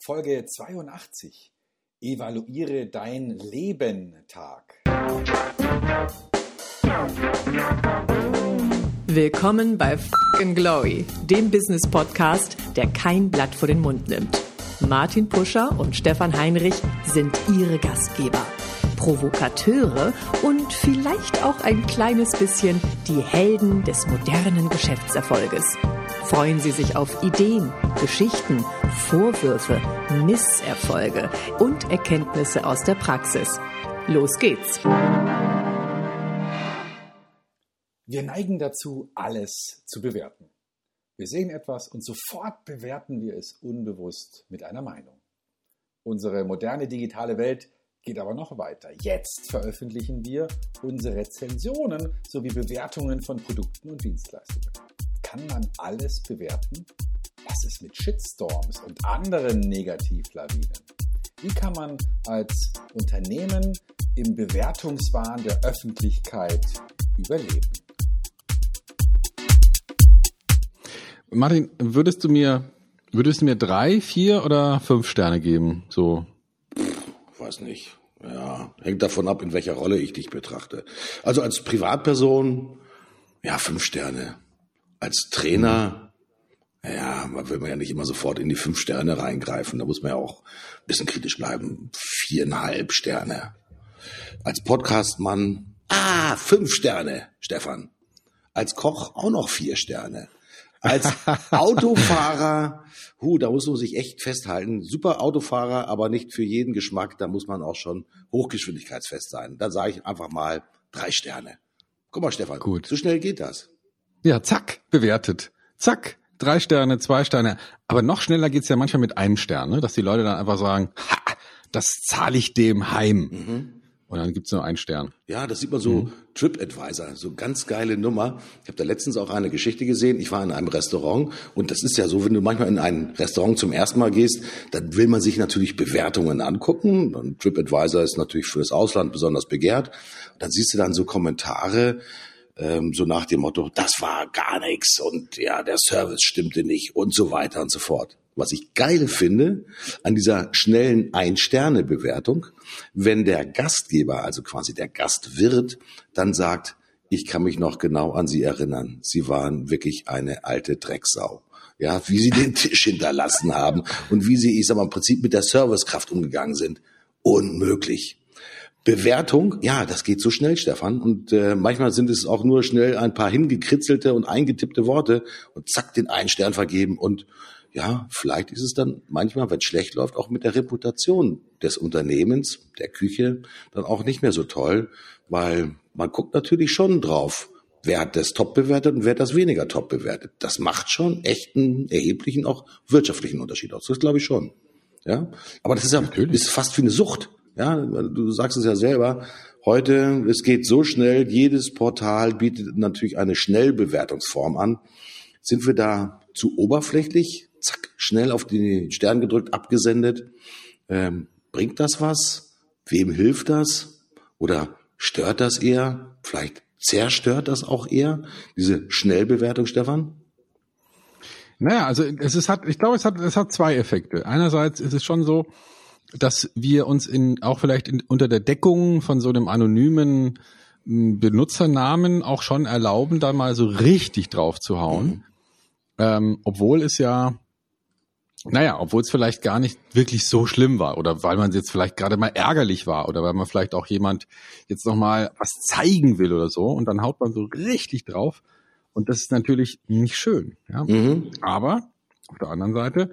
Folge 82. Evaluiere dein Leben Tag. Willkommen bei Fucking Glory, dem Business Podcast, der kein Blatt vor den Mund nimmt. Martin Puscher und Stefan Heinrich sind ihre Gastgeber. Provokateure und vielleicht auch ein kleines bisschen die Helden des modernen Geschäftserfolges. Freuen Sie sich auf Ideen, Geschichten, Vorwürfe, Misserfolge und Erkenntnisse aus der Praxis. Los geht's! Wir neigen dazu, alles zu bewerten. Wir sehen etwas und sofort bewerten wir es unbewusst mit einer Meinung. Unsere moderne digitale Welt geht aber noch weiter. Jetzt veröffentlichen wir unsere Rezensionen sowie Bewertungen von Produkten und Dienstleistungen kann man alles bewerten? Was ist mit Shitstorms und anderen Negativlawinen? Wie kann man als Unternehmen im Bewertungswahn der Öffentlichkeit überleben? Martin, würdest du mir, würdest du mir drei, vier oder fünf Sterne geben? So. Weiß nicht. Ja, hängt davon ab, in welcher Rolle ich dich betrachte. Also als Privatperson, ja, fünf Sterne als Trainer, ja, man will man ja nicht immer sofort in die fünf Sterne reingreifen. Da muss man ja auch ein bisschen kritisch bleiben. Viereinhalb Sterne. Als Podcastmann, ah, fünf Sterne, Stefan. Als Koch auch noch vier Sterne. Als Autofahrer, hu, da muss man sich echt festhalten. Super Autofahrer, aber nicht für jeden Geschmack. Da muss man auch schon hochgeschwindigkeitsfest sein. Da sage ich einfach mal drei Sterne. Guck mal, Stefan, Gut. so schnell geht das. Ja, zack, bewertet. Zack, drei Sterne, zwei Sterne. Aber noch schneller geht's ja manchmal mit einem Stern, ne? dass die Leute dann einfach sagen, ha, das zahle ich dem heim. Mhm. Und dann gibt's nur einen Stern. Ja, das sieht man so mhm. TripAdvisor, so ganz geile Nummer. Ich habe da letztens auch eine Geschichte gesehen. Ich war in einem Restaurant und das ist ja so, wenn du manchmal in ein Restaurant zum ersten Mal gehst, dann will man sich natürlich Bewertungen angucken. Und TripAdvisor ist natürlich für das Ausland besonders begehrt. Und dann siehst du dann so Kommentare, ähm, so nach dem Motto, das war gar nichts und ja, der Service stimmte nicht und so weiter und so fort. Was ich geil finde an dieser schnellen Ein-Sterne-Bewertung, wenn der Gastgeber, also quasi der Gastwirt, dann sagt, ich kann mich noch genau an Sie erinnern. Sie waren wirklich eine alte Drecksau. Ja, wie Sie den Tisch hinterlassen haben und wie Sie, ich sag mal, im Prinzip mit der Servicekraft umgegangen sind. Unmöglich. Bewertung, ja, das geht so schnell, Stefan. Und äh, manchmal sind es auch nur schnell ein paar hingekritzelte und eingetippte Worte und zack, den einen Stern vergeben. Und ja, vielleicht ist es dann manchmal, wenn es schlecht läuft, auch mit der Reputation des Unternehmens, der Küche, dann auch nicht mehr so toll, weil man guckt natürlich schon drauf, wer hat das top bewertet und wer hat das weniger top bewertet. Das macht schon echt einen erheblichen, auch wirtschaftlichen Unterschied aus. Das glaube ich schon. Ja, aber das ist ja ist fast wie eine Sucht. Ja, du sagst es ja selber. Heute, es geht so schnell, jedes Portal bietet natürlich eine Schnellbewertungsform an. Sind wir da zu oberflächlich? Zack, schnell auf den Stern gedrückt, abgesendet. Ähm, bringt das was? Wem hilft das? Oder stört das eher? Vielleicht zerstört das auch eher, diese Schnellbewertung, Stefan? Naja, also es ist, hat, ich glaube, es hat, es hat zwei Effekte. Einerseits ist es schon so, dass wir uns in auch vielleicht in, unter der Deckung von so einem anonymen hm, Benutzernamen auch schon erlauben, da mal so richtig drauf zu hauen. Mhm. Ähm, obwohl es ja, naja, obwohl es vielleicht gar nicht wirklich so schlimm war oder weil man jetzt vielleicht gerade mal ärgerlich war oder weil man vielleicht auch jemand jetzt nochmal was zeigen will oder so und dann haut man so richtig drauf und das ist natürlich nicht schön. Ja? Mhm. Aber auf der anderen Seite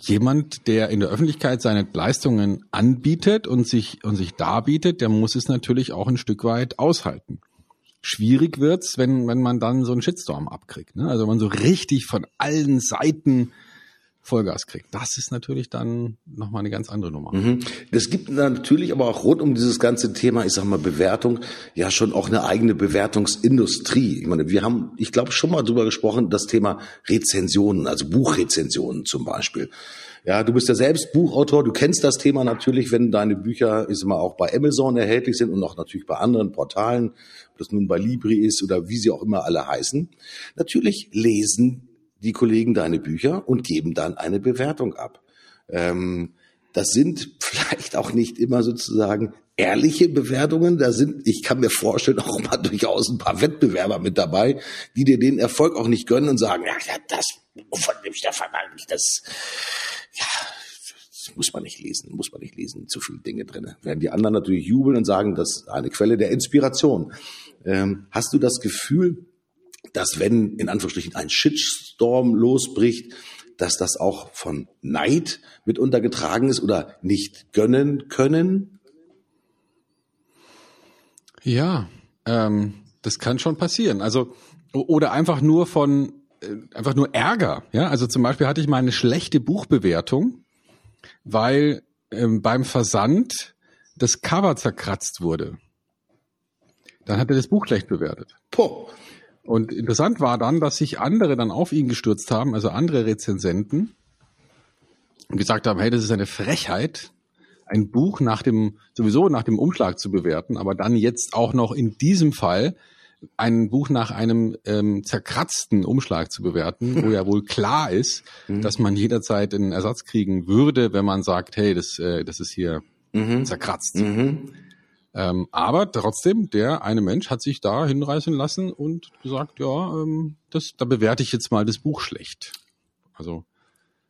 jemand, der in der Öffentlichkeit seine Leistungen anbietet und sich, und sich darbietet, der muss es natürlich auch ein Stück weit aushalten. Schwierig wird's, wenn, wenn man dann so einen Shitstorm abkriegt. Ne? Also man so richtig von allen Seiten Vollgas kriegt. Das ist natürlich dann nochmal eine ganz andere Nummer. Mhm. Das gibt natürlich aber auch rund um dieses ganze Thema, ich sag mal, Bewertung, ja schon auch eine eigene Bewertungsindustrie. Ich meine, wir haben, ich glaube, schon mal drüber gesprochen, das Thema Rezensionen, also Buchrezensionen zum Beispiel. Ja, du bist ja selbst Buchautor, du kennst das Thema natürlich, wenn deine Bücher, ist immer auch bei Amazon erhältlich sind und auch natürlich bei anderen Portalen, ob das nun bei Libri ist oder wie sie auch immer alle heißen. Natürlich lesen die Kollegen deine Bücher und geben dann eine Bewertung ab. Ähm, das sind vielleicht auch nicht immer sozusagen ehrliche Bewertungen. Da sind, ich kann mir vorstellen, auch mal durchaus ein paar Wettbewerber mit dabei, die dir den Erfolg auch nicht gönnen und sagen, ja, das von dem Stefan eigentlich, das, ja, das muss man nicht lesen, muss man nicht lesen, zu viele Dinge drin. Während die anderen natürlich jubeln und sagen, das ist eine Quelle der Inspiration. Ähm, hast du das Gefühl, dass wenn in Anführungsstrichen ein Shitstorm losbricht, dass das auch von Neid mit untergetragen ist oder nicht gönnen können? Ja, ähm, das kann schon passieren. Also oder einfach nur von äh, einfach nur Ärger. Ja, also zum Beispiel hatte ich mal eine schlechte Buchbewertung, weil ähm, beim Versand das Cover zerkratzt wurde. Dann hat er das Buch schlecht bewertet. Puh. Und interessant war dann, dass sich andere dann auf ihn gestürzt haben, also andere Rezensenten, und gesagt haben, hey, das ist eine Frechheit, ein Buch nach dem, sowieso nach dem Umschlag zu bewerten, aber dann jetzt auch noch in diesem Fall ein Buch nach einem ähm, zerkratzten Umschlag zu bewerten, wo ja wohl klar ist, mhm. dass man jederzeit einen Ersatz kriegen würde, wenn man sagt, hey, das, äh, das ist hier mhm. zerkratzt. Mhm. Ähm, aber trotzdem, der eine Mensch hat sich da hinreißen lassen und gesagt, ja, ähm, das, da bewerte ich jetzt mal das Buch schlecht. Also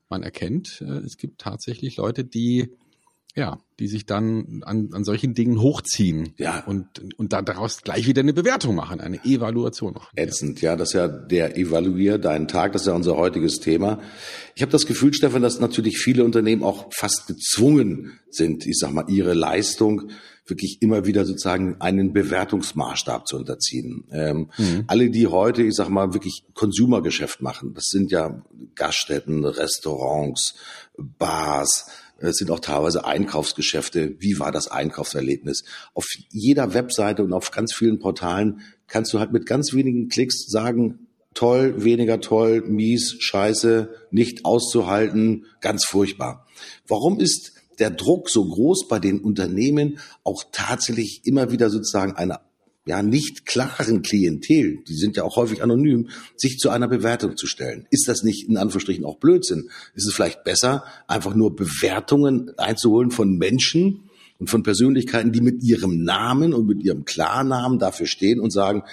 man erkennt, äh, es gibt tatsächlich Leute, die ja, die sich dann an, an solchen Dingen hochziehen ja. und, und da daraus gleich wieder eine Bewertung machen, eine Evaluation machen. Ätzend, ja, das ist ja der Evaluier deinen Tag, das ist ja unser heutiges Thema. Ich habe das Gefühl, Stefan, dass natürlich viele Unternehmen auch fast gezwungen sind, ich sag mal, ihre Leistung wirklich immer wieder sozusagen einen Bewertungsmaßstab zu unterziehen. Ähm, mhm. Alle, die heute, ich sag mal, wirklich Konsumergeschäft machen, das sind ja Gaststätten, Restaurants, Bars, es sind auch teilweise Einkaufsgeschäfte. Wie war das Einkaufserlebnis? Auf jeder Webseite und auf ganz vielen Portalen kannst du halt mit ganz wenigen Klicks sagen, toll, weniger toll, mies, scheiße, nicht auszuhalten, ganz furchtbar. Warum ist der Druck so groß bei den Unternehmen, auch tatsächlich immer wieder sozusagen eine ja nicht klaren Klientel, die sind ja auch häufig anonym, sich zu einer Bewertung zu stellen. Ist das nicht in Anführungsstrichen auch Blödsinn? Ist es vielleicht besser, einfach nur Bewertungen einzuholen von Menschen und von Persönlichkeiten, die mit ihrem Namen und mit ihrem Klarnamen dafür stehen und sagen,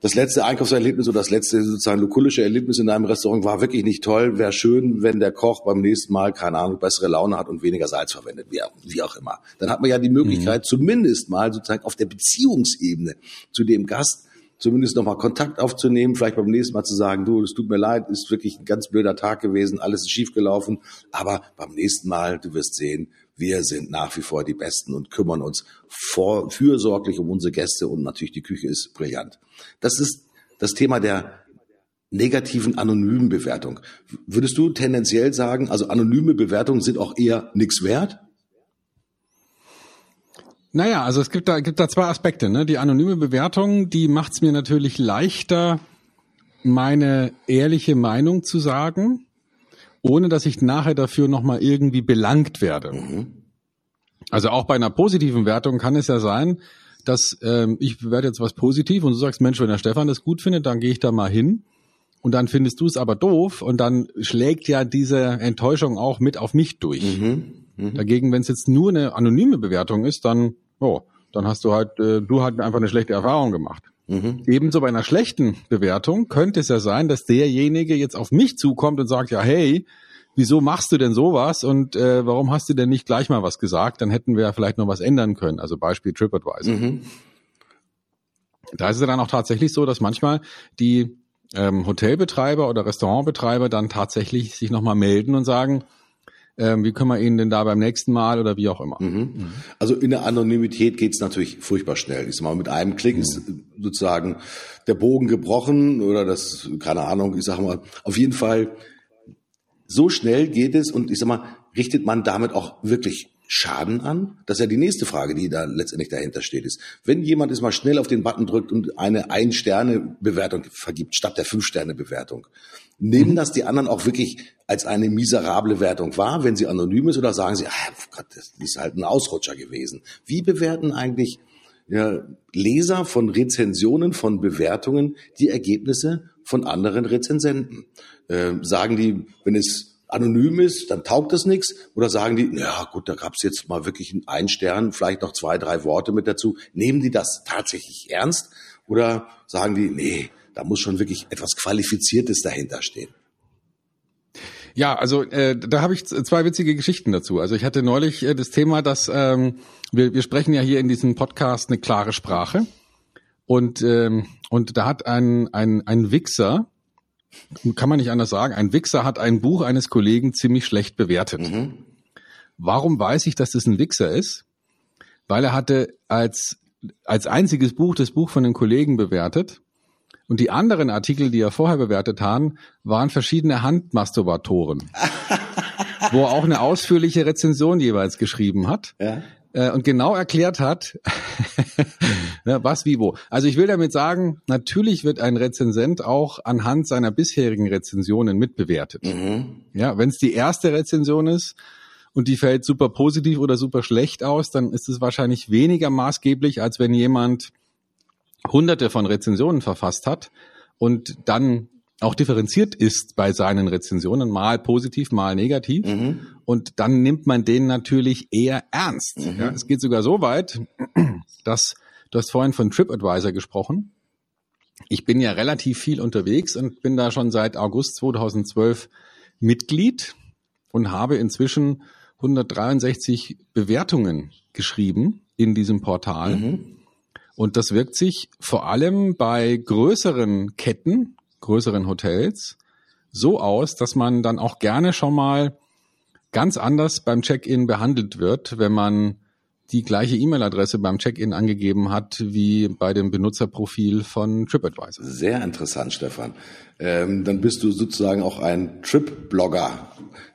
das letzte Einkaufserlebnis oder das letzte sozusagen lokulische Erlebnis in einem Restaurant war wirklich nicht toll. Wäre schön, wenn der Koch beim nächsten Mal, keine Ahnung, bessere Laune hat und weniger Salz verwendet, wie, wie auch immer. Dann hat man ja die Möglichkeit, mhm. zumindest mal sozusagen auf der Beziehungsebene zu dem Gast zumindest nochmal Kontakt aufzunehmen, vielleicht beim nächsten Mal zu sagen, du, es tut mir leid, ist wirklich ein ganz blöder Tag gewesen, alles ist schiefgelaufen, aber beim nächsten Mal, du wirst sehen, wir sind nach wie vor die Besten und kümmern uns vor, fürsorglich um unsere Gäste und natürlich die Küche ist brillant. Das ist das Thema der negativen anonymen Bewertung. Würdest du tendenziell sagen, also anonyme Bewertungen sind auch eher nichts wert? Naja, also es gibt da, gibt da zwei Aspekte. Ne? Die anonyme Bewertung, die macht es mir natürlich leichter, meine ehrliche Meinung zu sagen ohne dass ich nachher dafür nochmal irgendwie belangt werde. Mhm. Also auch bei einer positiven Wertung kann es ja sein, dass ähm, ich bewerte jetzt was positiv und du sagst, Mensch, wenn der Stefan das gut findet, dann gehe ich da mal hin. Und dann findest du es aber doof und dann schlägt ja diese Enttäuschung auch mit auf mich durch. Mhm. Mhm. Dagegen, wenn es jetzt nur eine anonyme Bewertung ist, dann, oh, dann hast du halt, äh, du halt einfach eine schlechte Erfahrung gemacht. Mhm. Ebenso bei einer schlechten Bewertung könnte es ja sein, dass derjenige jetzt auf mich zukommt und sagt, ja, hey, wieso machst du denn sowas und äh, warum hast du denn nicht gleich mal was gesagt? Dann hätten wir ja vielleicht noch was ändern können. Also Beispiel TripAdvisor. Mhm. Da ist es dann auch tatsächlich so, dass manchmal die ähm, Hotelbetreiber oder Restaurantbetreiber dann tatsächlich sich nochmal melden und sagen, ähm, wie können wir Ihnen denn da beim nächsten Mal oder wie auch immer. Mhm. Also in der Anonymität geht's natürlich furchtbar schnell. Ich sag mal, mit einem Klick mhm. ist sozusagen der Bogen gebrochen oder das, keine Ahnung, ich sag mal, auf jeden Fall so schnell geht es und ich sag mal, richtet man damit auch wirklich Schaden an? Das ist ja die nächste Frage, die da letztendlich dahinter steht, ist, wenn jemand es mal schnell auf den Button drückt und eine Ein-Sterne-Bewertung vergibt, statt der Fünf-Sterne-Bewertung, nehmen mhm. das die anderen auch wirklich als eine miserable Wertung wahr, wenn sie anonym ist, oder sagen sie, ah, Gott, das ist halt ein Ausrutscher gewesen? Wie bewerten eigentlich ja, Leser von Rezensionen, von Bewertungen die Ergebnisse von anderen Rezensenten? Äh, sagen die, wenn es anonym ist, dann taugt es nichts? Oder sagen die, ja gut, da gab's jetzt mal wirklich einen Stern, vielleicht noch zwei, drei Worte mit dazu. Nehmen die das tatsächlich ernst? Oder sagen die, nee, da muss schon wirklich etwas Qualifiziertes dahinter stehen? Ja, also äh, da habe ich zwei witzige Geschichten dazu. Also ich hatte neulich äh, das Thema, dass ähm, wir, wir sprechen ja hier in diesem Podcast eine klare Sprache. Und, ähm, und da hat ein, ein, ein Wichser, kann man nicht anders sagen, ein Wichser hat ein Buch eines Kollegen ziemlich schlecht bewertet. Mhm. Warum weiß ich, dass das ein Wichser ist? Weil er hatte als, als einziges Buch das Buch von den Kollegen bewertet und die anderen Artikel, die er vorher bewertet haben, waren verschiedene Handmasturbatoren, wo er auch eine ausführliche Rezension jeweils geschrieben hat. Ja. Äh, und genau erklärt hat, was wie wo. Also ich will damit sagen, natürlich wird ein Rezensent auch anhand seiner bisherigen Rezensionen mitbewertet. Mhm. Ja, wenn es die erste Rezension ist und die fällt super positiv oder super schlecht aus, dann ist es wahrscheinlich weniger maßgeblich, als wenn jemand hunderte von Rezensionen verfasst hat und dann auch differenziert ist bei seinen Rezensionen, mal positiv, mal negativ. Mhm. Und dann nimmt man den natürlich eher ernst. Mhm. Ja, es geht sogar so weit, dass du hast vorhin von TripAdvisor gesprochen. Ich bin ja relativ viel unterwegs und bin da schon seit August 2012 Mitglied und habe inzwischen 163 Bewertungen geschrieben in diesem Portal. Mhm. Und das wirkt sich vor allem bei größeren Ketten, größeren Hotels so aus, dass man dann auch gerne schon mal ganz anders beim Check-in behandelt wird, wenn man die gleiche E-Mail-Adresse beim Check-in angegeben hat wie bei dem Benutzerprofil von TripAdvisor. Sehr interessant, Stefan. Ähm, dann bist du sozusagen auch ein Trip-Blogger.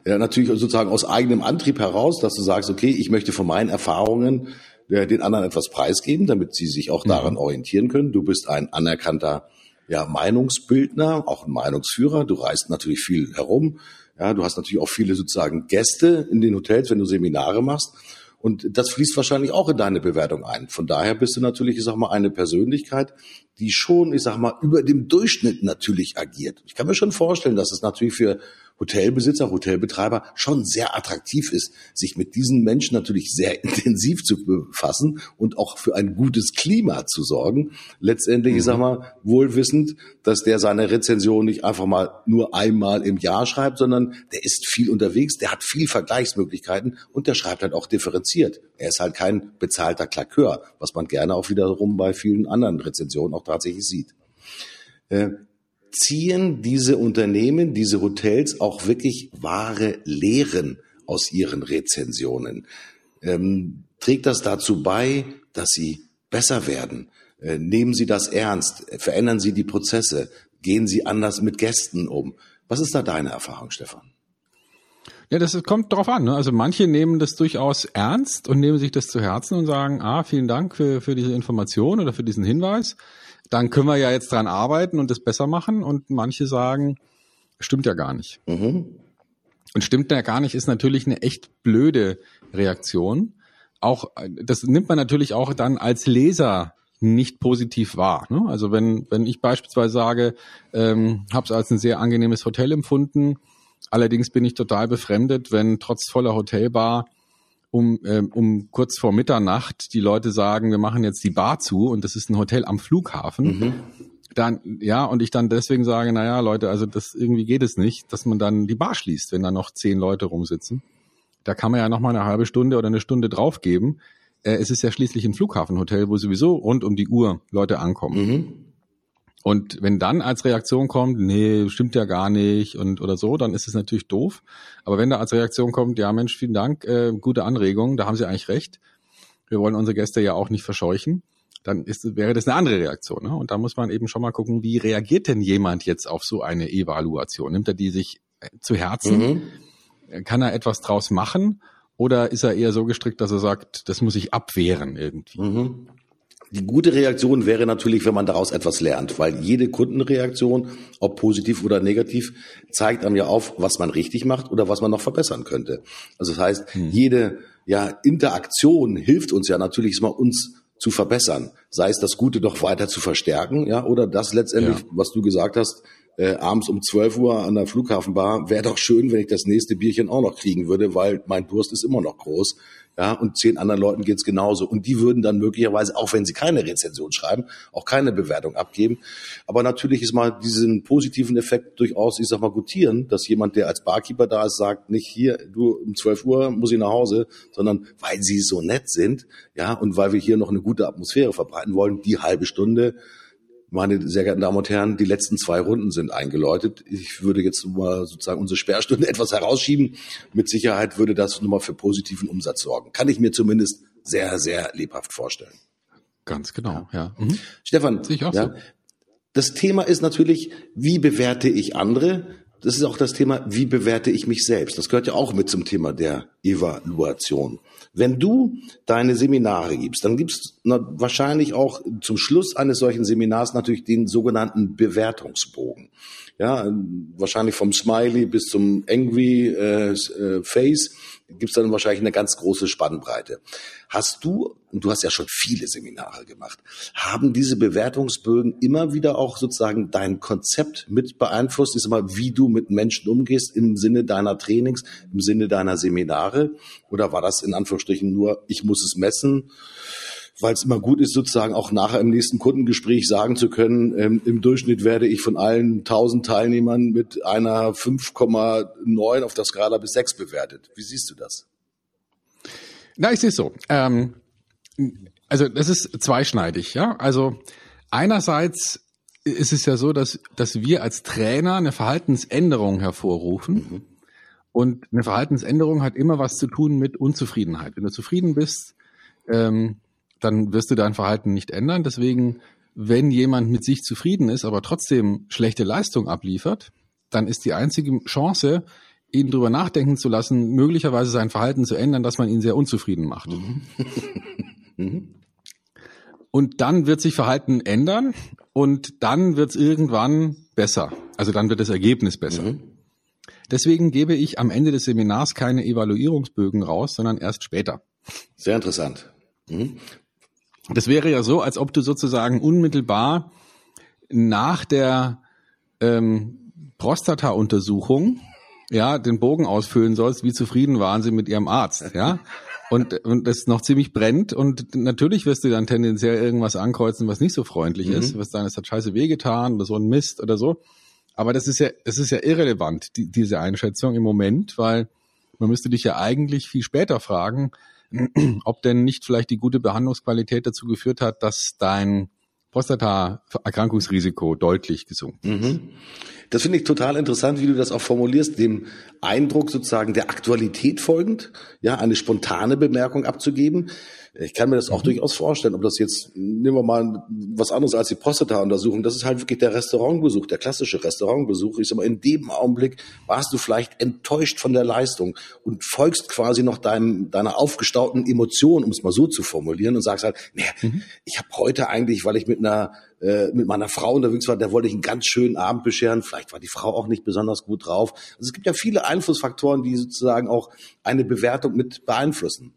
Ja, natürlich sozusagen aus eigenem Antrieb heraus, dass du sagst, okay, ich möchte von meinen Erfahrungen äh, den anderen etwas preisgeben, damit sie sich auch daran mhm. orientieren können. Du bist ein anerkannter ja, Meinungsbildner, auch ein Meinungsführer. Du reist natürlich viel herum. Ja, du hast natürlich auch viele sozusagen Gäste in den Hotels, wenn du Seminare machst. Und das fließt wahrscheinlich auch in deine Bewertung ein. Von daher bist du natürlich, ich sag mal, eine Persönlichkeit, die schon, ich sag mal, über dem Durchschnitt natürlich agiert. Ich kann mir schon vorstellen, dass es natürlich für Hotelbesitzer, Hotelbetreiber schon sehr attraktiv ist, sich mit diesen Menschen natürlich sehr intensiv zu befassen und auch für ein gutes Klima zu sorgen. Letztendlich, mhm. ich sag mhm. mal, wohlwissend, dass der seine Rezension nicht einfach mal nur einmal im Jahr schreibt, sondern der ist viel unterwegs, der hat viel Vergleichsmöglichkeiten und der schreibt halt auch differenziert. Er ist halt kein bezahlter Klakör, was man gerne auch wiederum bei vielen anderen Rezensionen auch tatsächlich sieht. Äh, ziehen diese Unternehmen, diese Hotels auch wirklich wahre Lehren aus ihren Rezensionen? Ähm, trägt das dazu bei, dass sie besser werden? Äh, nehmen Sie das ernst? Verändern Sie die Prozesse? Gehen Sie anders mit Gästen um? Was ist da deine Erfahrung, Stefan? Ja, das kommt drauf an. Ne? Also manche nehmen das durchaus ernst und nehmen sich das zu Herzen und sagen, ah, vielen Dank für, für diese Information oder für diesen Hinweis dann können wir ja jetzt dran arbeiten und das besser machen. Und manche sagen, stimmt ja gar nicht. Mhm. Und stimmt ja gar nicht ist natürlich eine echt blöde Reaktion. Auch das nimmt man natürlich auch dann als Leser nicht positiv wahr. Ne? Also wenn wenn ich beispielsweise sage, ähm, habe es als ein sehr angenehmes Hotel empfunden, allerdings bin ich total befremdet, wenn trotz voller Hotelbar um, ähm, um kurz vor Mitternacht die Leute sagen, wir machen jetzt die Bar zu und das ist ein Hotel am Flughafen. Mhm. Dann, ja, und ich dann deswegen sage, naja, Leute, also das irgendwie geht es nicht, dass man dann die Bar schließt, wenn da noch zehn Leute rumsitzen. Da kann man ja noch mal eine halbe Stunde oder eine Stunde draufgeben. Äh, es ist ja schließlich ein Flughafenhotel, wo sowieso rund um die Uhr Leute ankommen. Mhm. Und wenn dann als Reaktion kommt, nee, stimmt ja gar nicht und oder so, dann ist es natürlich doof. Aber wenn da als Reaktion kommt, ja Mensch, vielen Dank, äh, gute Anregung, da haben Sie eigentlich recht. Wir wollen unsere Gäste ja auch nicht verscheuchen. Dann ist, wäre das eine andere Reaktion. Ne? Und da muss man eben schon mal gucken, wie reagiert denn jemand jetzt auf so eine Evaluation? Nimmt er die sich äh, zu Herzen? Mhm. Kann er etwas draus machen? Oder ist er eher so gestrickt, dass er sagt, das muss ich abwehren irgendwie? Mhm. Die gute Reaktion wäre natürlich, wenn man daraus etwas lernt, weil jede Kundenreaktion, ob positiv oder negativ, zeigt einem ja auf, was man richtig macht oder was man noch verbessern könnte. Also das heißt, hm. jede ja, Interaktion hilft uns ja natürlich mal uns zu verbessern, sei es das Gute doch weiter zu verstärken, ja, oder das letztendlich, ja. was du gesagt hast, äh, abends um 12 Uhr an der Flughafenbar, wäre doch schön, wenn ich das nächste Bierchen auch noch kriegen würde, weil mein Durst ist immer noch groß. Ja, und zehn anderen Leuten geht's genauso. Und die würden dann möglicherweise, auch wenn sie keine Rezension schreiben, auch keine Bewertung abgeben. Aber natürlich ist mal diesen positiven Effekt durchaus, ich sag mal, gutieren, dass jemand, der als Barkeeper da ist, sagt, nicht hier, du, um 12 Uhr muss ich nach Hause, sondern weil sie so nett sind, ja, und weil wir hier noch eine gute Atmosphäre verbreiten wollen, die halbe Stunde, meine sehr geehrten Damen und Herren, die letzten zwei Runden sind eingeläutet. Ich würde jetzt mal sozusagen unsere Sperrstunde etwas herausschieben. Mit Sicherheit würde das nochmal für positiven Umsatz sorgen. Kann ich mir zumindest sehr, sehr lebhaft vorstellen. Ganz genau, ja. Mhm. Stefan, Sehe ich auch ja, so. das Thema ist natürlich, wie bewerte ich andere? Das ist auch das Thema, wie bewerte ich mich selbst? Das gehört ja auch mit zum Thema der Evaluation. Wenn du deine Seminare gibst, dann gibst du wahrscheinlich auch zum Schluss eines solchen Seminars natürlich den sogenannten Bewertungsbogen. Ja, wahrscheinlich vom Smiley bis zum Angry äh, äh, Face gibt's dann wahrscheinlich eine ganz große Spannbreite. Hast du, und du hast ja schon viele Seminare gemacht, haben diese Bewertungsbögen immer wieder auch sozusagen dein Konzept mit beeinflusst? Ist mal, wie du mit Menschen umgehst im Sinne deiner Trainings, im Sinne deiner Seminare? Oder war das in Anführungsstrichen nur, ich muss es messen? Weil es immer gut ist, sozusagen auch nachher im nächsten Kundengespräch sagen zu können, ähm, im Durchschnitt werde ich von allen 1000 Teilnehmern mit einer 5,9 auf der Skala bis 6 bewertet. Wie siehst du das? Na, ich sehe es so. Ähm, also das ist zweischneidig, ja. Also einerseits ist es ja so, dass, dass wir als Trainer eine Verhaltensänderung hervorrufen. Mhm. Und eine Verhaltensänderung hat immer was zu tun mit Unzufriedenheit. Wenn du zufrieden bist, ähm, dann wirst du dein Verhalten nicht ändern. Deswegen, wenn jemand mit sich zufrieden ist, aber trotzdem schlechte Leistung abliefert, dann ist die einzige Chance, ihn drüber nachdenken zu lassen, möglicherweise sein Verhalten zu ändern, dass man ihn sehr unzufrieden macht. Und dann wird sich Verhalten ändern und dann wird es irgendwann besser. Also dann wird das Ergebnis besser. Mhm. Deswegen gebe ich am Ende des Seminars keine Evaluierungsbögen raus, sondern erst später. Sehr interessant. Mhm. Das wäre ja so, als ob du sozusagen unmittelbar nach der ähm, Prostata-Untersuchung ja den Bogen ausfüllen sollst, wie zufrieden waren sie mit ihrem Arzt, ja? Und, und das noch ziemlich brennt und natürlich wirst du dann tendenziell irgendwas ankreuzen, was nicht so freundlich Mhm. ist, was dann, es hat scheiße wehgetan oder so ein Mist oder so. Aber das ist ja, das ist ja irrelevant, die, diese Einschätzung im Moment, weil man müsste dich ja eigentlich viel später fragen, ob denn nicht vielleicht die gute Behandlungsqualität dazu geführt hat, dass dein Prostata-Erkrankungsrisiko deutlich gesunken ist. Mhm. Das finde ich total interessant, wie du das auch formulierst, dem Eindruck sozusagen der Aktualität folgend, ja, eine spontane Bemerkung abzugeben. Ich kann mir das auch durchaus vorstellen, ob das jetzt, nehmen wir mal was anderes als die Prostata-Untersuchung, das ist halt wirklich der Restaurantbesuch, der klassische Restaurantbesuch. Ich sag mal, in dem Augenblick warst du vielleicht enttäuscht von der Leistung und folgst quasi noch deinem, deiner aufgestauten Emotion, um es mal so zu formulieren, und sagst halt, naja, ich habe heute eigentlich, weil ich mit einer äh, mit meiner Frau unterwegs war, der wollte ich einen ganz schönen Abend bescheren. Vielleicht war die Frau auch nicht besonders gut drauf. Also es gibt ja viele Einflussfaktoren, die sozusagen auch eine Bewertung mit beeinflussen.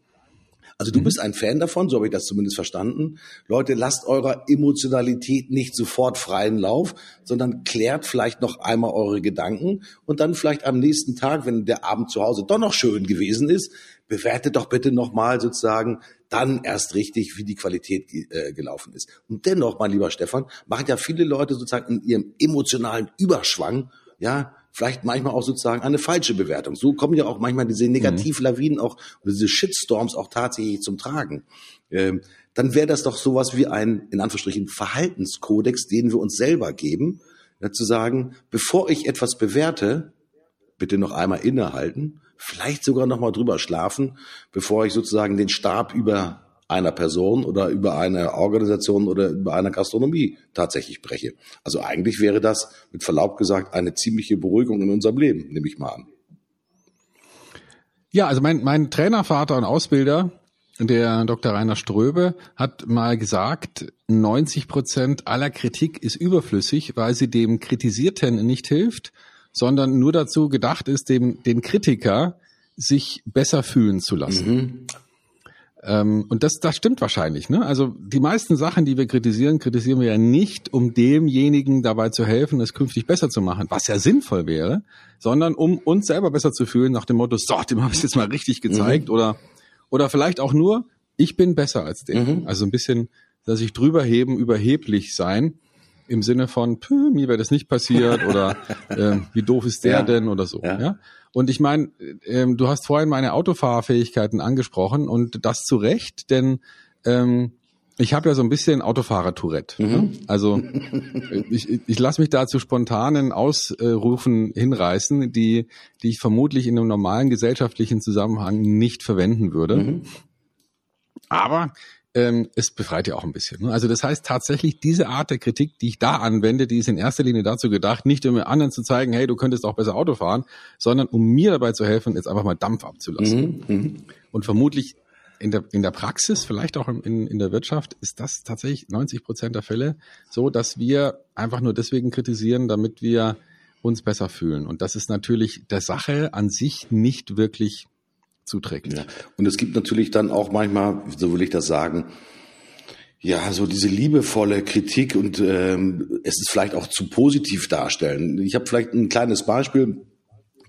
Also du bist ein Fan davon, so habe ich das zumindest verstanden. Leute, lasst eurer Emotionalität nicht sofort freien Lauf, sondern klärt vielleicht noch einmal eure Gedanken und dann vielleicht am nächsten Tag, wenn der Abend zu Hause doch noch schön gewesen ist, bewertet doch bitte nochmal sozusagen dann erst richtig, wie die Qualität äh, gelaufen ist. Und dennoch, mein lieber Stefan, machen ja viele Leute sozusagen in ihrem emotionalen Überschwang, ja, vielleicht manchmal auch sozusagen eine falsche Bewertung. So kommen ja auch manchmal diese Negativlawinen auch, diese Shitstorms auch tatsächlich zum Tragen. Ähm, dann wäre das doch sowas wie ein, in Anführungsstrichen, Verhaltenskodex, den wir uns selber geben, ja, zu sagen, bevor ich etwas bewerte, bitte noch einmal innehalten, vielleicht sogar noch mal drüber schlafen, bevor ich sozusagen den Stab über einer Person oder über eine Organisation oder über eine Gastronomie tatsächlich breche. Also eigentlich wäre das mit Verlaub gesagt eine ziemliche Beruhigung in unserem Leben, nehme ich mal an. Ja, also mein, mein Trainervater und Ausbilder, der Dr. Rainer Ströbe, hat mal gesagt, 90 Prozent aller Kritik ist überflüssig, weil sie dem Kritisierten nicht hilft, sondern nur dazu gedacht ist, dem, den Kritiker sich besser fühlen zu lassen. Ähm, und das, das stimmt wahrscheinlich. Ne? Also die meisten Sachen, die wir kritisieren, kritisieren wir ja nicht, um demjenigen dabei zu helfen, es künftig besser zu machen, was ja sinnvoll wäre, sondern um uns selber besser zu fühlen nach dem Motto, so, dem habe ich jetzt mal richtig gezeigt mhm. oder oder vielleicht auch nur, ich bin besser als der. Mhm. Also ein bisschen, dass ich drüber heben, überheblich sein im Sinne von, mir wäre das nicht passiert oder äh, wie doof ist der ja. denn oder so. Ja. ja? Und ich meine, ähm, du hast vorhin meine Autofahrerfähigkeiten angesprochen und das zu Recht, denn ähm, ich habe ja so ein bisschen Autofahrer-Tourette. Ne? Mhm. Also ich, ich lasse mich da zu spontanen Ausrufen hinreißen, die, die ich vermutlich in einem normalen gesellschaftlichen Zusammenhang nicht verwenden würde. Mhm. Aber ähm, es befreit ja auch ein bisschen. Ne? Also das heißt tatsächlich, diese Art der Kritik, die ich da anwende, die ist in erster Linie dazu gedacht, nicht um anderen zu zeigen, hey, du könntest auch besser Auto fahren, sondern um mir dabei zu helfen, jetzt einfach mal Dampf abzulassen. Mhm. mhm. Und vermutlich in der, in der Praxis, vielleicht auch in, in der Wirtschaft, ist das tatsächlich 90 Prozent der Fälle so, dass wir einfach nur deswegen kritisieren, damit wir uns besser fühlen. Und das ist natürlich der Sache an sich nicht wirklich zuträglich. Ja. Und es gibt natürlich dann auch manchmal, so will ich das sagen, ja, so diese liebevolle Kritik und ähm, es ist vielleicht auch zu positiv darstellen. Ich habe vielleicht ein kleines Beispiel.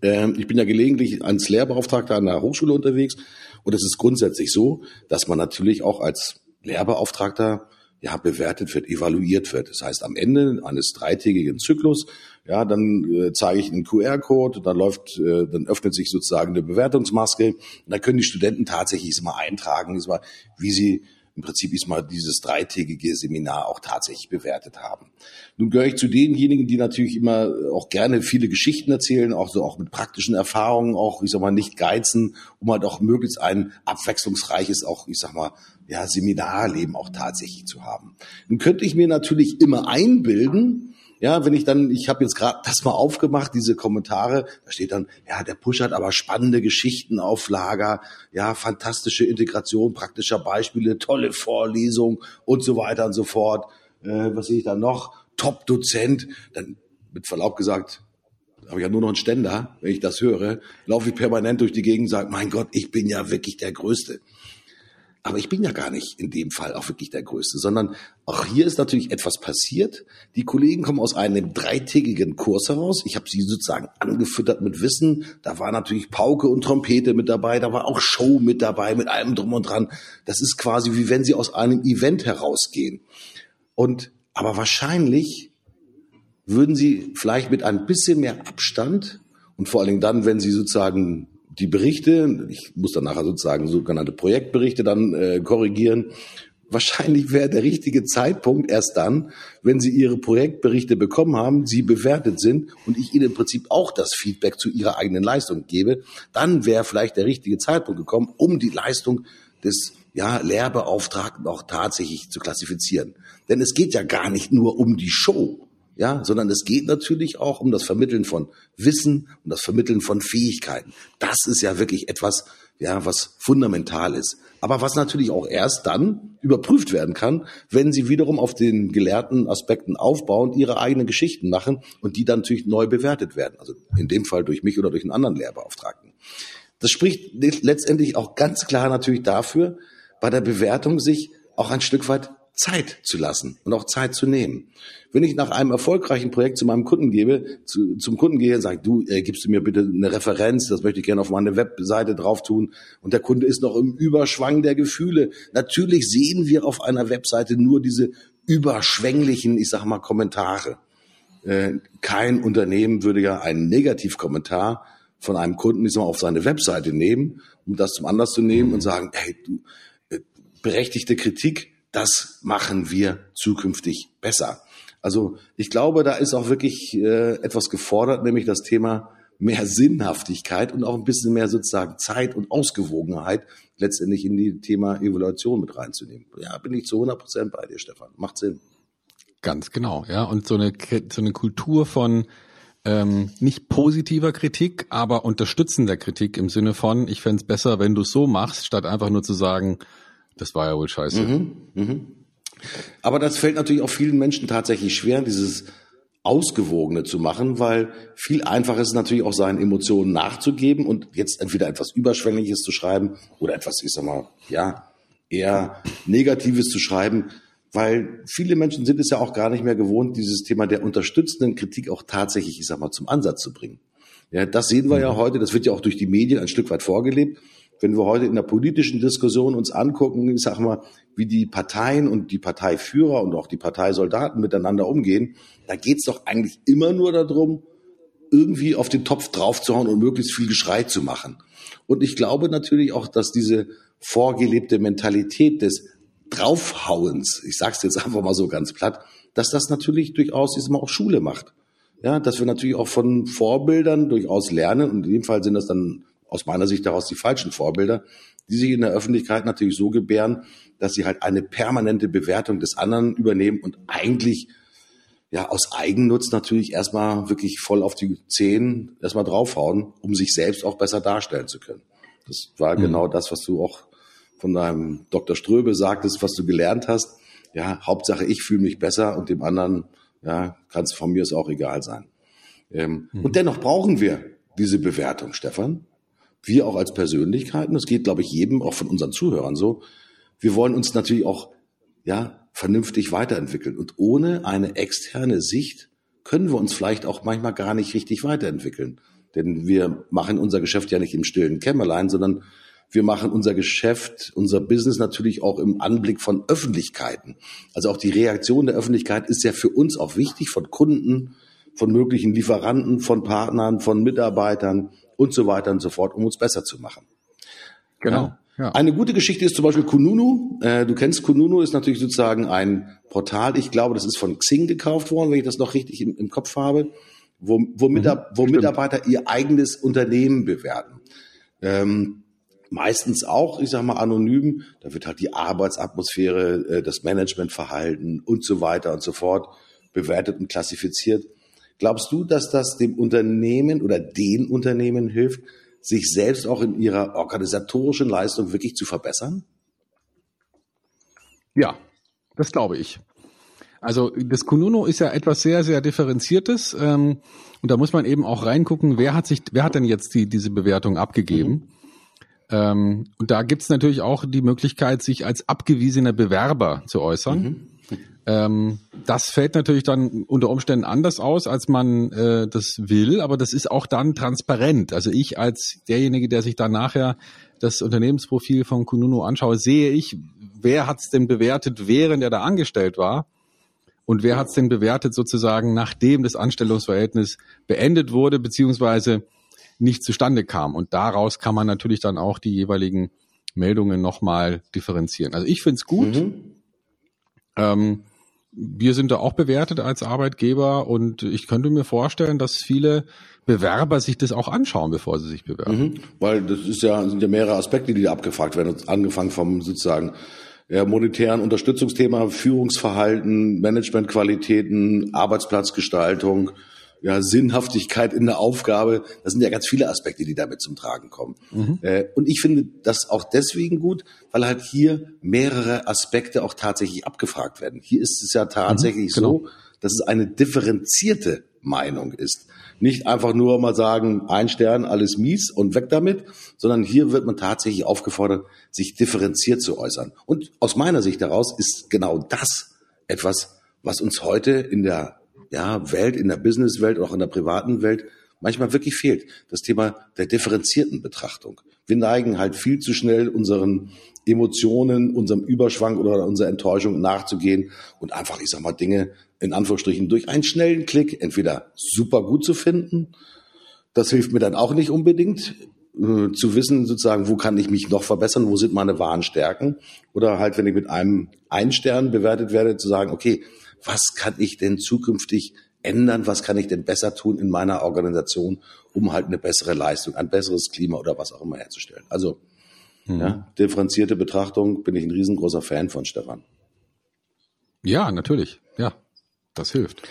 Ähm, ich bin ja gelegentlich als Lehrbeauftragter an der Hochschule unterwegs und es ist grundsätzlich so, dass man natürlich auch als Lehrbeauftragter ja, bewertet wird, evaluiert wird. Das heißt, am Ende eines dreitägigen Zyklus, ja, dann äh, zeige ich einen QR-Code, dann läuft, äh, dann öffnet sich sozusagen eine Bewertungsmaske und da können die Studenten tatsächlich mal eintragen, wie sie im Prinzip mal dieses dreitägige Seminar auch tatsächlich bewertet haben. Nun gehöre ich zu denjenigen, die natürlich immer auch gerne viele Geschichten erzählen, auch so auch mit praktischen Erfahrungen, auch ich sag mal nicht geizen, um halt auch möglichst ein abwechslungsreiches, auch ich sag mal ja Seminarleben auch tatsächlich zu haben. Nun könnte ich mir natürlich immer einbilden, ja, wenn ich dann, ich habe jetzt gerade das mal aufgemacht, diese Kommentare, da steht dann, ja, der Push hat aber spannende Geschichten auf Lager, ja, fantastische Integration praktischer Beispiele, tolle Vorlesung und so weiter und so fort. Äh, was sehe ich da noch? Top-Dozent. Dann, mit Verlaub gesagt, habe ich ja nur noch einen Ständer, wenn ich das höre, laufe ich permanent durch die Gegend und sage, mein Gott, ich bin ja wirklich der Größte. Aber ich bin ja gar nicht in dem Fall auch wirklich der Größte, sondern auch hier ist natürlich etwas passiert. Die Kollegen kommen aus einem dreitägigen Kurs heraus. Ich habe sie sozusagen angefüttert mit Wissen. Da war natürlich Pauke und Trompete mit dabei, da war auch Show mit dabei, mit allem drum und dran. Das ist quasi wie wenn sie aus einem Event herausgehen. Und aber wahrscheinlich würden sie vielleicht mit ein bisschen mehr Abstand und vor allen Dingen dann, wenn sie sozusagen die Berichte, ich muss dann nachher sozusagen sogenannte Projektberichte dann äh, korrigieren. Wahrscheinlich wäre der richtige Zeitpunkt erst dann, wenn Sie Ihre Projektberichte bekommen haben, Sie bewertet sind und ich Ihnen im Prinzip auch das Feedback zu Ihrer eigenen Leistung gebe, dann wäre vielleicht der richtige Zeitpunkt gekommen, um die Leistung des ja, Lehrbeauftragten auch tatsächlich zu klassifizieren. Denn es geht ja gar nicht nur um die Show ja, sondern es geht natürlich auch um das Vermitteln von Wissen und das Vermitteln von Fähigkeiten. Das ist ja wirklich etwas, ja, was fundamental ist. Aber was natürlich auch erst dann überprüft werden kann, wenn sie wiederum auf den gelehrten Aspekten aufbauen, ihre eigenen Geschichten machen und die dann natürlich neu bewertet werden. Also in dem Fall durch mich oder durch einen anderen Lehrbeauftragten. Das spricht letztendlich auch ganz klar natürlich dafür, bei der Bewertung sich auch ein Stück weit Zeit zu lassen und auch Zeit zu nehmen. Wenn ich nach einem erfolgreichen Projekt zu meinem Kunden gebe, zu, zum Kunden gehe und sage, du, äh, gibst du mir bitte eine Referenz, das möchte ich gerne auf meine Webseite drauf tun und der Kunde ist noch im Überschwang der Gefühle. Natürlich sehen wir auf einer Webseite nur diese überschwänglichen, ich sage mal, Kommentare. Äh, kein Unternehmen würde ja einen Negativkommentar von einem Kunden ich sag mal, auf seine Webseite nehmen, um das zum Anlass zu nehmen und sagen, hey, du, äh, berechtigte Kritik, das machen wir zukünftig besser. Also ich glaube, da ist auch wirklich äh, etwas gefordert, nämlich das Thema mehr Sinnhaftigkeit und auch ein bisschen mehr sozusagen Zeit und Ausgewogenheit letztendlich in die Thema Evaluation mit reinzunehmen. Ja, bin ich zu 100 Prozent bei dir, Stefan. Macht Sinn. Ganz genau, ja. Und so eine, so eine Kultur von ähm, nicht positiver Kritik, aber unterstützender Kritik im Sinne von, ich fände besser, wenn du es so machst, statt einfach nur zu sagen, das war ja wohl scheiße. Mhm, mh. Aber das fällt natürlich auch vielen Menschen tatsächlich schwer, dieses Ausgewogene zu machen, weil viel einfacher ist natürlich auch seinen Emotionen nachzugeben und jetzt entweder etwas Überschwängliches zu schreiben oder etwas, ich sag mal, ja, eher Negatives zu schreiben, weil viele Menschen sind es ja auch gar nicht mehr gewohnt, dieses Thema der unterstützenden Kritik auch tatsächlich, ich sag mal, zum Ansatz zu bringen. Ja, das sehen wir ja mhm. heute, das wird ja auch durch die Medien ein Stück weit vorgelebt. Wenn wir heute in der politischen Diskussion uns angucken, ich sag mal, wie die Parteien und die Parteiführer und auch die Parteisoldaten miteinander umgehen, da geht's doch eigentlich immer nur darum, irgendwie auf den Topf draufzuhauen und möglichst viel Geschrei zu machen. Und ich glaube natürlich auch, dass diese vorgelebte Mentalität des Draufhauens, ich sage es jetzt einfach mal so ganz platt, dass das natürlich durchaus ist auch Schule macht. Ja, dass wir natürlich auch von Vorbildern durchaus lernen und in dem Fall sind das dann aus meiner Sicht daraus die falschen Vorbilder, die sich in der Öffentlichkeit natürlich so gebären, dass sie halt eine permanente Bewertung des anderen übernehmen und eigentlich ja aus Eigennutz natürlich erstmal wirklich voll auf die Zehen erstmal draufhauen, um sich selbst auch besser darstellen zu können. Das war mhm. genau das, was du auch von deinem Dr. Ströbe sagtest, was du gelernt hast. Ja, Hauptsache ich fühle mich besser und dem anderen, ja, kann es von mir ist auch egal sein. Ähm, mhm. Und dennoch brauchen wir diese Bewertung, Stefan. Wir auch als Persönlichkeiten, das geht, glaube ich, jedem, auch von unseren Zuhörern so. Wir wollen uns natürlich auch, ja, vernünftig weiterentwickeln. Und ohne eine externe Sicht können wir uns vielleicht auch manchmal gar nicht richtig weiterentwickeln. Denn wir machen unser Geschäft ja nicht im stillen Kämmerlein, sondern wir machen unser Geschäft, unser Business natürlich auch im Anblick von Öffentlichkeiten. Also auch die Reaktion der Öffentlichkeit ist ja für uns auch wichtig, von Kunden, von möglichen Lieferanten, von Partnern, von Mitarbeitern und so weiter und so fort, um uns besser zu machen. Genau. Ja. Ja. Eine gute Geschichte ist zum Beispiel Kununu. Äh, du kennst Kununu, ist natürlich sozusagen ein Portal. Ich glaube, das ist von Xing gekauft worden, wenn ich das noch richtig im, im Kopf habe, wo, wo, mhm, wo Mitarbeiter ihr eigenes Unternehmen bewerten. Ähm, meistens auch, ich sag mal, anonym. Da wird halt die Arbeitsatmosphäre, äh, das Managementverhalten und so weiter und so fort bewertet und klassifiziert. Glaubst du, dass das dem Unternehmen oder den Unternehmen hilft, sich selbst auch in ihrer organisatorischen Leistung wirklich zu verbessern? Ja, das glaube ich. Also das Kununo ist ja etwas sehr, sehr differenziertes ähm, und da muss man eben auch reingucken, wer hat sich, wer hat denn jetzt die, diese Bewertung abgegeben? Mhm. Ähm, und da gibt's natürlich auch die Möglichkeit, sich als abgewiesener Bewerber zu äußern. Mhm. Ähm, das fällt natürlich dann unter Umständen anders aus, als man äh, das will, aber das ist auch dann transparent. Also ich als derjenige, der sich dann nachher das Unternehmensprofil von Kununu anschaue, sehe ich, wer hat's denn bewertet, während er da angestellt war und wer hat's denn bewertet sozusagen, nachdem das Anstellungsverhältnis beendet wurde, beziehungsweise nicht zustande kam. Und daraus kann man natürlich dann auch die jeweiligen Meldungen nochmal differenzieren. Also ich finde es gut. Mhm. Ähm, wir sind da auch bewertet als Arbeitgeber und ich könnte mir vorstellen, dass viele Bewerber sich das auch anschauen, bevor sie sich bewerben. Mhm, weil das ist ja, sind ja mehrere Aspekte, die da abgefragt werden, angefangen vom sozusagen ja, monetären Unterstützungsthema, Führungsverhalten, Managementqualitäten, Arbeitsplatzgestaltung, ja, Sinnhaftigkeit in der Aufgabe. Das sind ja ganz viele Aspekte, die damit zum Tragen kommen. Mhm. Äh, und ich finde das auch deswegen gut, weil halt hier mehrere Aspekte auch tatsächlich abgefragt werden. Hier ist es ja tatsächlich mhm, genau. so, dass es eine differenzierte Meinung ist. Nicht einfach nur mal sagen, ein Stern, alles mies und weg damit, sondern hier wird man tatsächlich aufgefordert, sich differenziert zu äußern. Und aus meiner Sicht daraus ist genau das etwas, was uns heute in der ja, Welt, in der Businesswelt auch in der privaten Welt manchmal wirklich fehlt. Das Thema der differenzierten Betrachtung. Wir neigen halt viel zu schnell unseren Emotionen, unserem Überschwang oder unserer Enttäuschung nachzugehen und einfach, ich sag mal, Dinge in Anführungsstrichen durch einen schnellen Klick entweder super gut zu finden. Das hilft mir dann auch nicht unbedingt äh, zu wissen, sozusagen, wo kann ich mich noch verbessern, wo sind meine wahren Stärken? Oder halt, wenn ich mit einem Ein-Stern bewertet werde, zu sagen, okay, was kann ich denn zukünftig ändern, was kann ich denn besser tun in meiner Organisation, um halt eine bessere Leistung, ein besseres Klima oder was auch immer herzustellen. Also mhm. ja, differenzierte Betrachtung bin ich ein riesengroßer Fan von Stefan. Ja, natürlich. Ja, das hilft.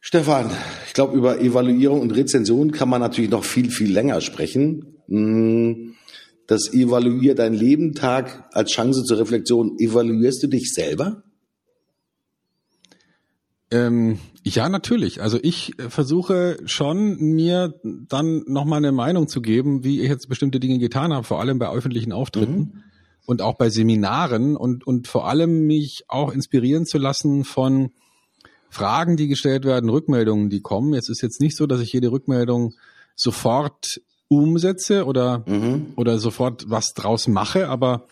Stefan, ich glaube, über Evaluierung und Rezension kann man natürlich noch viel, viel länger sprechen. Hm, das Evaluier dein Leben Tag als Chance zur Reflexion. Evaluierst du dich selber? Ähm, ja, natürlich. Also ich äh, versuche schon, mir dann nochmal eine Meinung zu geben, wie ich jetzt bestimmte Dinge getan habe, vor allem bei öffentlichen Auftritten. Mhm. und auch bei Seminaren und, und vor allem mich auch inspirieren zu lassen von Fragen, die gestellt werden, Rückmeldungen, die kommen. Jetzt ist jetzt nicht so, dass ich jede Rückmeldung sofort umsetze oder, mhm. oder sofort was draus mache, aber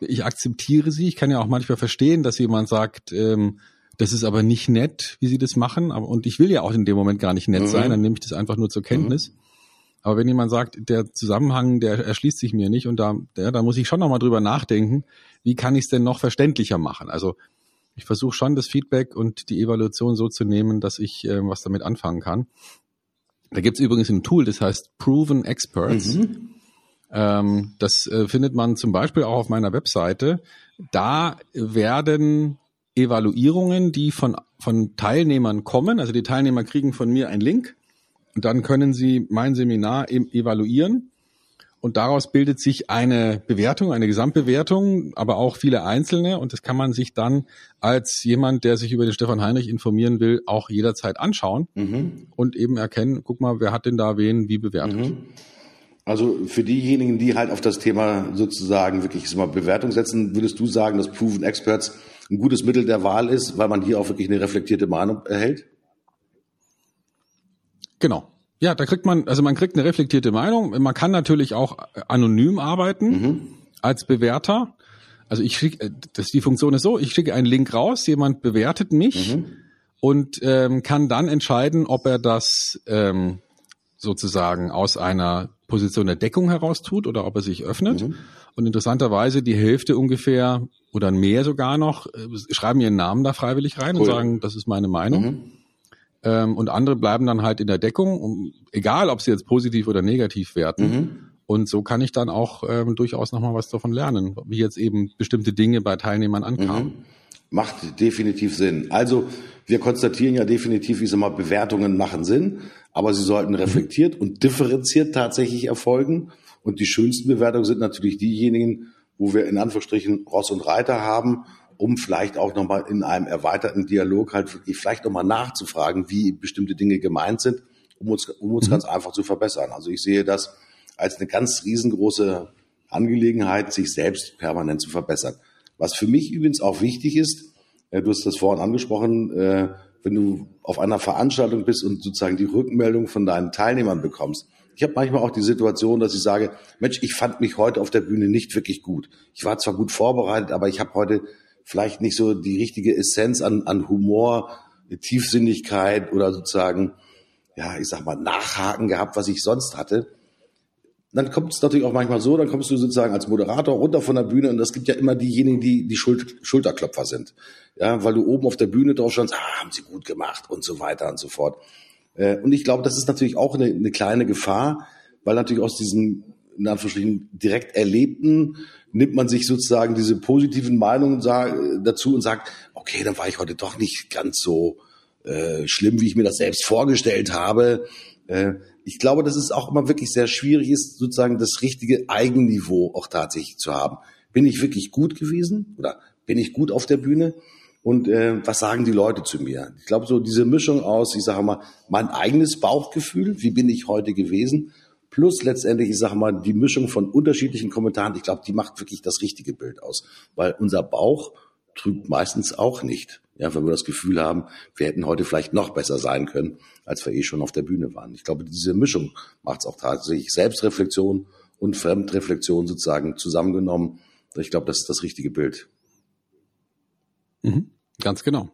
ich akzeptiere sie. Ich kann ja auch manchmal verstehen, dass jemand sagt, ähm, das ist aber nicht nett, wie sie das machen. Und ich will ja auch in dem Moment gar nicht nett mhm. sein, dann nehme ich das einfach nur zur Kenntnis. Mhm. Aber wenn jemand sagt, der Zusammenhang, der erschließt sich mir nicht und da, ja, da muss ich schon nochmal drüber nachdenken, wie kann ich es denn noch verständlicher machen? Also ich versuche schon das Feedback und die Evaluation so zu nehmen, dass ich äh, was damit anfangen kann. Da gibt es übrigens ein Tool, das heißt Proven Experts. Mhm. Ähm, das äh, findet man zum Beispiel auch auf meiner Webseite. Da werden Evaluierungen, die von, von Teilnehmern kommen, also die Teilnehmer kriegen von mir einen Link und dann können sie mein Seminar evaluieren und daraus bildet sich eine Bewertung, eine Gesamtbewertung, aber auch viele einzelne. Und das kann man sich dann als jemand, der sich über den Stefan Heinrich informieren will, auch jederzeit anschauen mhm. und eben erkennen, guck mal, wer hat denn da wen wie bewertet. Mhm. Also für diejenigen, die halt auf das Thema sozusagen wirklich mal Bewertung setzen, würdest du sagen, dass Proven Experts ein gutes Mittel der Wahl ist, weil man hier auch wirklich eine reflektierte Meinung erhält? Genau. Ja, da kriegt man, also man kriegt eine reflektierte Meinung. Man kann natürlich auch anonym arbeiten mhm. als Bewerter. Also ich schicke, das die Funktion ist so, ich schicke einen Link raus, jemand bewertet mich mhm. und ähm, kann dann entscheiden, ob er das ähm, sozusagen aus einer Position der Deckung heraus tut oder ob er sich öffnet. Mhm. Und interessanterweise die Hälfte ungefähr oder mehr sogar noch äh, schreiben ihren Namen da freiwillig rein cool. und sagen, das ist meine Meinung. Mhm. Ähm, und andere bleiben dann halt in der Deckung, um, egal ob sie jetzt positiv oder negativ werten. Mhm. Und so kann ich dann auch ähm, durchaus nochmal was davon lernen, wie jetzt eben bestimmte Dinge bei Teilnehmern ankamen. Macht definitiv Sinn. Also wir konstatieren ja definitiv, wie sag mal, Bewertungen machen Sinn, aber sie sollten mhm. reflektiert und differenziert tatsächlich erfolgen. Und die schönsten Bewertungen sind natürlich diejenigen, wo wir in Anführungsstrichen Ross und Reiter haben um vielleicht auch nochmal in einem erweiterten Dialog halt wirklich vielleicht nochmal nachzufragen, wie bestimmte Dinge gemeint sind, um uns, um uns mhm. ganz einfach zu verbessern. Also ich sehe das als eine ganz riesengroße Angelegenheit, sich selbst permanent zu verbessern. Was für mich übrigens auch wichtig ist, äh, du hast das vorhin angesprochen, äh, wenn du auf einer Veranstaltung bist und sozusagen die Rückmeldung von deinen Teilnehmern bekommst. Ich habe manchmal auch die Situation, dass ich sage, Mensch, ich fand mich heute auf der Bühne nicht wirklich gut. Ich war zwar gut vorbereitet, aber ich habe heute vielleicht nicht so die richtige Essenz an, an Humor, Tiefsinnigkeit oder sozusagen, ja, ich sag mal, Nachhaken gehabt, was ich sonst hatte. Dann kommt es natürlich auch manchmal so, dann kommst du sozusagen als Moderator runter von der Bühne und es gibt ja immer diejenigen, die die Schuld, Schulterklopfer sind. Ja, weil du oben auf der Bühne drauf standst, ah, haben sie gut gemacht und so weiter und so fort. Äh, und ich glaube, das ist natürlich auch eine, eine kleine Gefahr, weil natürlich aus diesem, in Anführungsstrichen, direkt erlebten nimmt man sich sozusagen diese positiven Meinungen dazu und sagt, okay, dann war ich heute doch nicht ganz so äh, schlimm, wie ich mir das selbst vorgestellt habe. Äh, ich glaube, dass es auch immer wirklich sehr schwierig ist, sozusagen das richtige Eigenniveau auch tatsächlich zu haben. Bin ich wirklich gut gewesen oder bin ich gut auf der Bühne? Und äh, was sagen die Leute zu mir? Ich glaube, so diese Mischung aus, ich sage mal, mein eigenes Bauchgefühl, wie bin ich heute gewesen, plus letztendlich, ich sage mal, die Mischung von unterschiedlichen Kommentaren, ich glaube, die macht wirklich das richtige Bild aus. Weil unser Bauch trügt meistens auch nicht. Ja, wenn wir das Gefühl haben, wir hätten heute vielleicht noch besser sein können, als wir eh schon auf der Bühne waren. Ich glaube, diese Mischung macht es auch tatsächlich Selbstreflexion und Fremdreflexion sozusagen zusammengenommen. Ich glaube, das ist das richtige Bild. Mhm, ganz genau.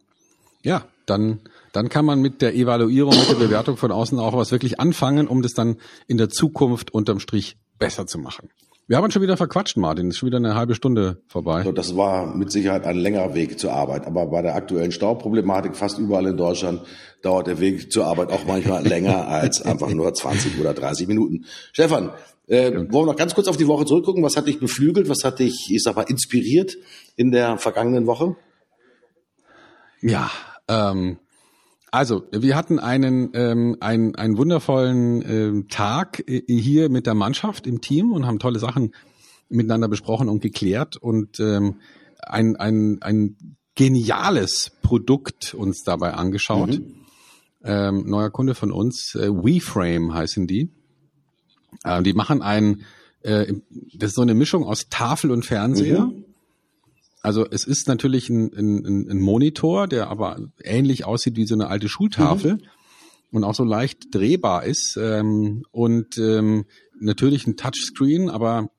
Ja, dann, dann kann man mit der Evaluierung, mit der Bewertung von außen auch was wirklich anfangen, um das dann in der Zukunft unterm Strich besser zu machen. Wir haben uns schon wieder verquatscht, Martin. Ist schon wieder eine halbe Stunde vorbei. So, das war mit Sicherheit ein längerer Weg zur Arbeit. Aber bei der aktuellen Stauproblematik fast überall in Deutschland dauert der Weg zur Arbeit auch manchmal länger als einfach nur 20 oder 30 Minuten. Stefan, äh, wollen wir noch ganz kurz auf die Woche zurückgucken? Was hat dich beflügelt? Was hat dich, ich sag mal, inspiriert in der vergangenen Woche? Ja, ähm, also, wir hatten einen, ähm, einen, einen wundervollen ähm, Tag äh, hier mit der Mannschaft im Team und haben tolle Sachen miteinander besprochen und geklärt und ähm, ein, ein, ein geniales Produkt uns dabei angeschaut. Mhm. Ähm, neuer Kunde von uns, äh, WeFrame heißen die. Äh, die machen ein äh, das ist so eine Mischung aus Tafel und Fernseher. Mhm. Also es ist natürlich ein, ein, ein, Monitor, der aber ähnlich aussieht wie so eine alte Schultafel. Mhm und auch so leicht drehbar ist ähm, und ähm, natürlich ein Touchscreen, aber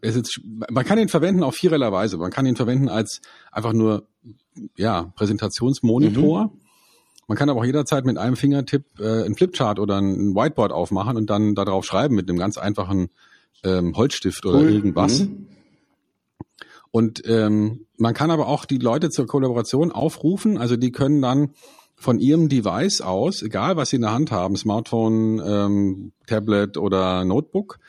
es ist, man kann ihn verwenden auf viererlei Weise. Man kann ihn verwenden als einfach nur ja Präsentationsmonitor. Mhm. Man kann aber auch jederzeit mit einem Fingertipp äh, ein Flipchart oder ein Whiteboard aufmachen und dann darauf schreiben mit einem ganz einfachen ähm, Holzstift oder cool. irgendwas. Mhm. Und ähm, man kann aber auch die Leute zur Kollaboration aufrufen. Also die können dann von ihrem Device aus, egal was sie in der Hand haben, Smartphone, ähm, Tablet oder Notebook,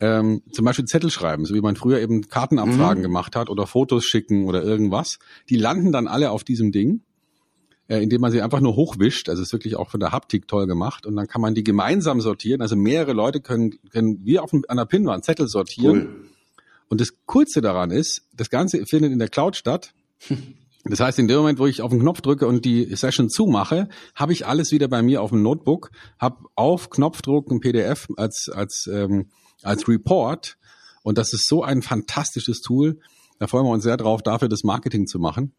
ähm, zum Beispiel Zettel schreiben, so wie man früher eben Kartenabfragen mhm. gemacht hat oder Fotos schicken oder irgendwas. Die landen dann alle auf diesem Ding, äh, indem man sie einfach nur hochwischt. Also ist wirklich auch von der Haptik toll gemacht. Und dann kann man die gemeinsam sortieren. Also mehrere Leute können, können wie auf einer Pinnwand Zettel sortieren. Cool. Und das Coolste daran ist, das Ganze findet in der Cloud statt. Das heißt, in dem Moment, wo ich auf den Knopf drücke und die Session zumache, habe ich alles wieder bei mir auf dem Notebook, habe auf Knopfdruck ein PDF als als ähm, als Report und das ist so ein fantastisches Tool. Da freuen wir uns sehr drauf, dafür das Marketing zu machen.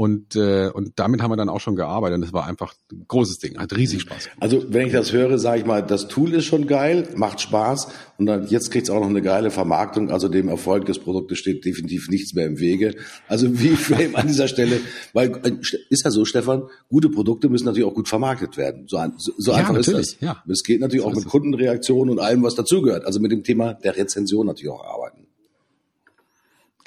Und, äh, und damit haben wir dann auch schon gearbeitet und es war einfach ein großes Ding, hat riesig Spaß gemacht. Also wenn ich das höre, sage ich mal, das Tool ist schon geil, macht Spaß und dann jetzt kriegt es auch noch eine geile Vermarktung. Also dem Erfolg des Produktes steht definitiv nichts mehr im Wege. Also wie Frame an dieser Stelle, weil äh, ist ja so, Stefan, gute Produkte müssen natürlich auch gut vermarktet werden. So, so, so ja, einfach ist das. Ja. Es geht natürlich so auch mit Kundenreaktionen und allem, was dazugehört. Also mit dem Thema der Rezension natürlich auch arbeiten.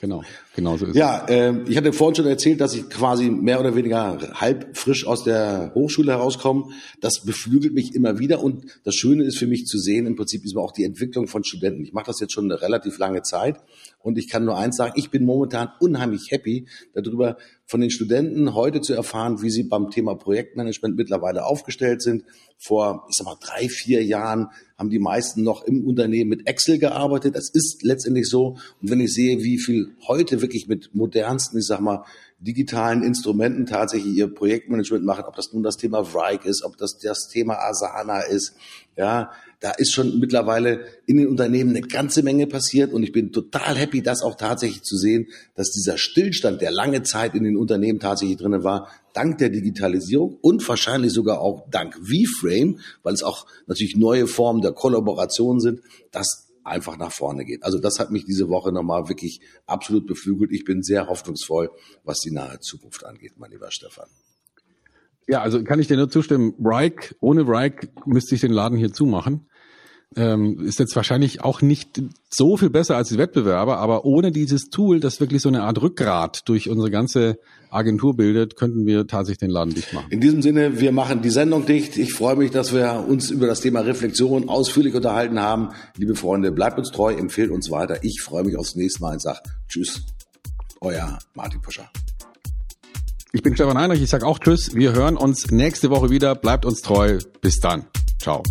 Genau, genau so ist ja, es. Ja, äh, ich hatte vorhin schon erzählt, dass ich quasi mehr oder weniger halb frisch aus der Hochschule herauskomme. Das beflügelt mich immer wieder und das Schöne ist für mich zu sehen, im Prinzip ist auch die Entwicklung von Studenten. Ich mache das jetzt schon eine relativ lange Zeit und ich kann nur eins sagen, ich bin momentan unheimlich happy darüber, von den Studenten heute zu erfahren, wie sie beim Thema Projektmanagement mittlerweile aufgestellt sind. Vor, ich sag mal, drei, vier Jahren haben die meisten noch im Unternehmen mit Excel gearbeitet. Das ist letztendlich so. Und wenn ich sehe, wie viel heute wirklich mit modernsten, ich sag mal, digitalen Instrumenten tatsächlich ihr Projektmanagement machen, ob das nun das Thema Vrike ist, ob das das Thema Asana ist, ja, da ist schon mittlerweile in den Unternehmen eine ganze Menge passiert und ich bin total happy, das auch tatsächlich zu sehen, dass dieser Stillstand, der lange Zeit in den Unternehmen tatsächlich drinnen war, dank der Digitalisierung und wahrscheinlich sogar auch dank V-Frame, weil es auch natürlich neue Formen der Kollaboration sind, dass einfach nach vorne geht. Also das hat mich diese Woche nochmal wirklich absolut beflügelt. Ich bin sehr hoffnungsvoll, was die nahe Zukunft angeht, mein lieber Stefan. Ja, also kann ich dir nur zustimmen. Reich, ohne Reich müsste ich den Laden hier zumachen ähm, ist jetzt wahrscheinlich auch nicht so viel besser als die Wettbewerber, aber ohne dieses Tool, das wirklich so eine Art Rückgrat durch unsere ganze Agentur bildet, könnten wir tatsächlich den Laden dicht machen. In diesem Sinne, wir machen die Sendung dicht. Ich freue mich, dass wir uns über das Thema Reflexion ausführlich unterhalten haben. Liebe Freunde, bleibt uns treu, empfehlt uns weiter. Ich freue mich aufs nächste Mal und sage Tschüss, euer Martin Puscher. Ich bin Stefan Heinrich, ich sage auch Tschüss. Wir hören uns nächste Woche wieder. Bleibt uns treu. Bis dann. Ciao.